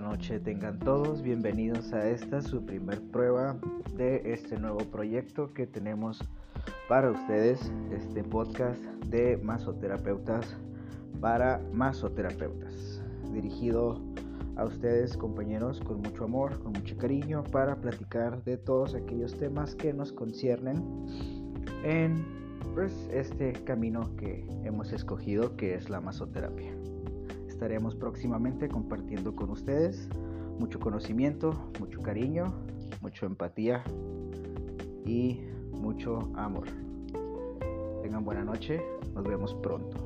noche tengan todos. Bienvenidos a esta su primer prueba de este nuevo proyecto que tenemos para ustedes, este podcast de masoterapeutas para masoterapeutas, dirigido a ustedes compañeros con mucho amor, con mucho cariño para platicar de todos aquellos temas que nos conciernen en pues, este camino que hemos escogido que es la masoterapia estaremos próximamente compartiendo con ustedes mucho conocimiento, mucho cariño, mucha empatía y mucho amor. Tengan buena noche, nos vemos pronto.